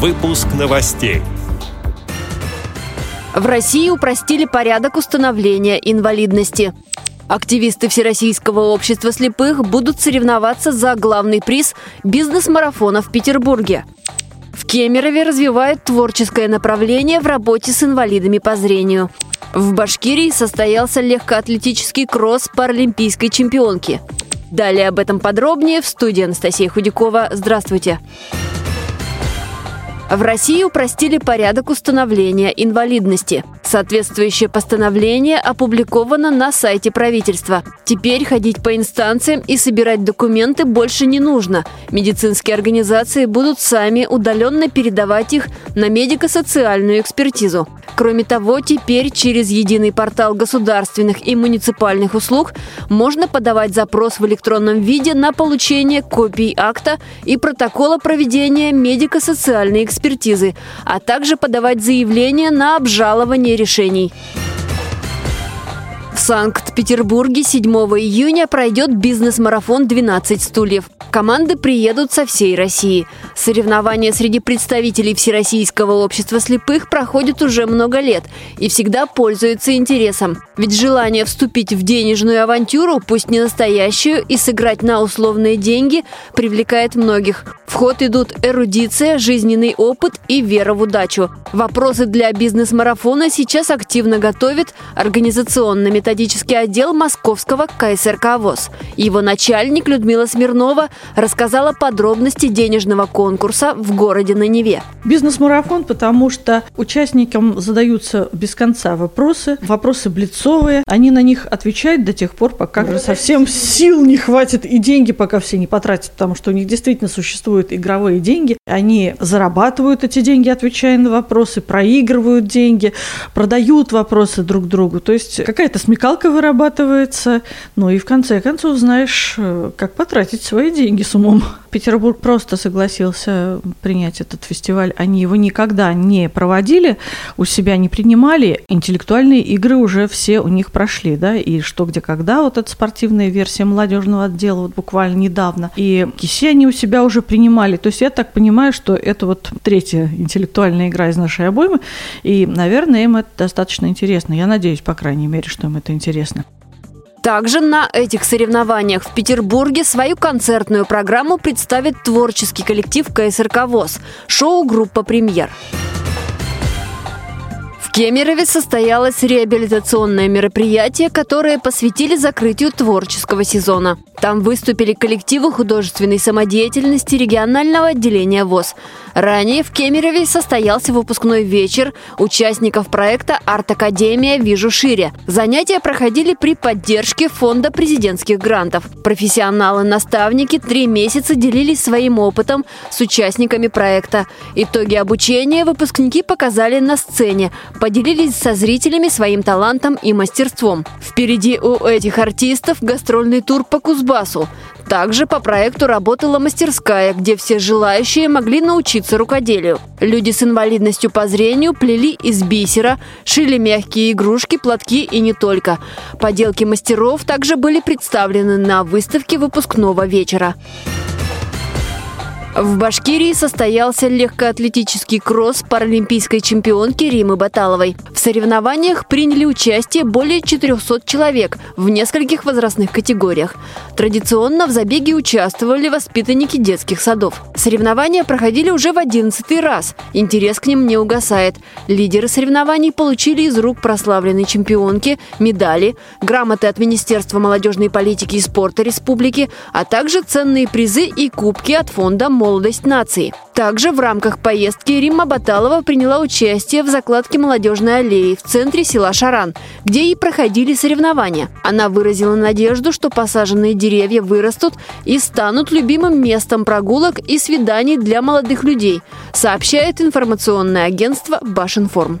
Выпуск новостей. В России упростили порядок установления инвалидности. Активисты Всероссийского общества слепых будут соревноваться за главный приз бизнес-марафона в Петербурге. В Кемерове развивают творческое направление в работе с инвалидами по зрению. В Башкирии состоялся легкоатлетический кросс паралимпийской чемпионки. Далее об этом подробнее в студии Анастасия Худякова. Здравствуйте! Здравствуйте! В России упростили порядок установления инвалидности. Соответствующее постановление опубликовано на сайте правительства. Теперь ходить по инстанциям и собирать документы больше не нужно. Медицинские организации будут сами удаленно передавать их на медико-социальную экспертизу. Кроме того, теперь через единый портал государственных и муниципальных услуг можно подавать запрос в электронном виде на получение копий акта и протокола проведения медико-социальной экспертизы, а также подавать заявление на обжалование решений. В Санкт-Петербурге 7 июня пройдет бизнес-марафон «12 стульев». Команды приедут со всей России. Соревнования среди представителей Всероссийского общества слепых проходят уже много лет и всегда пользуются интересом. Ведь желание вступить в денежную авантюру, пусть не настоящую, и сыграть на условные деньги привлекает многих. В ход идут эрудиция, жизненный опыт и вера в удачу. Вопросы для бизнес-марафона сейчас активно готовит организационно-методический отдел московского КСРК ВОЗ. Его начальник Людмила Смирнова рассказала подробности денежного конкурса в городе на Неве. Бизнес-марафон, потому что участникам задаются без конца вопросы, вопросы блицовые, они на них отвечают до тех пор, пока уже совсем сил не хватит и деньги пока все не потратят, потому что у них действительно существуют игровые деньги, они зарабатывают эти деньги, отвечая на вопросы, проигрывают деньги, продают вопросы друг другу, то есть какая-то смекалка вырабатывается, ну и в конце концов знаешь, э, как потратить свои деньги с умом. Петербург просто согласился принять этот фестиваль. Они его никогда не проводили, у себя не принимали. Интеллектуальные игры уже все у них прошли, да, и что, где, когда, вот эта спортивная версия молодежного отдела вот буквально недавно. И киси они у себя уже принимали. То есть я так понимаю, что это вот третья интеллектуальная игра из нашей обоймы, и, наверное, им это достаточно интересно. Я надеюсь, по крайней мере, что им это интересно. Также на этих соревнованиях в Петербурге свою концертную программу представит творческий коллектив КСРК ВОЗ, шоу-группа «Премьер». В Кемерове состоялось реабилитационное мероприятие, которое посвятили закрытию творческого сезона. Там выступили коллективы художественной самодеятельности регионального отделения ВОЗ. Ранее в Кемерове состоялся выпускной вечер участников проекта «Арт-академия. Вижу шире». Занятия проходили при поддержке Фонда президентских грантов. Профессионалы-наставники три месяца делились своим опытом с участниками проекта. Итоги обучения выпускники показали на сцене, поделились со зрителями своим талантом и мастерством. Впереди у этих артистов гастрольный тур по Кузбассу. Также по проекту работала мастерская, где все желающие могли научиться рукоделию. Люди с инвалидностью по зрению плели из бисера, шили мягкие игрушки, платки и не только. Поделки мастеров также были представлены на выставке выпускного вечера. В Башкирии состоялся легкоатлетический кросс паралимпийской чемпионки Римы Баталовой. В соревнованиях приняли участие более 400 человек в нескольких возрастных категориях. Традиционно в забеге участвовали воспитанники детских садов. Соревнования проходили уже в 11 раз. Интерес к ним не угасает. Лидеры соревнований получили из рук прославленной чемпионки медали, грамоты от Министерства молодежной политики и спорта республики, а также ценные призы и кубки от фонда «Молодежь «Молодость нации». Также в рамках поездки Римма Баталова приняла участие в закладке молодежной аллеи в центре села Шаран, где и проходили соревнования. Она выразила надежду, что посаженные деревья вырастут и станут любимым местом прогулок и свиданий для молодых людей, сообщает информационное агентство «Башинформ».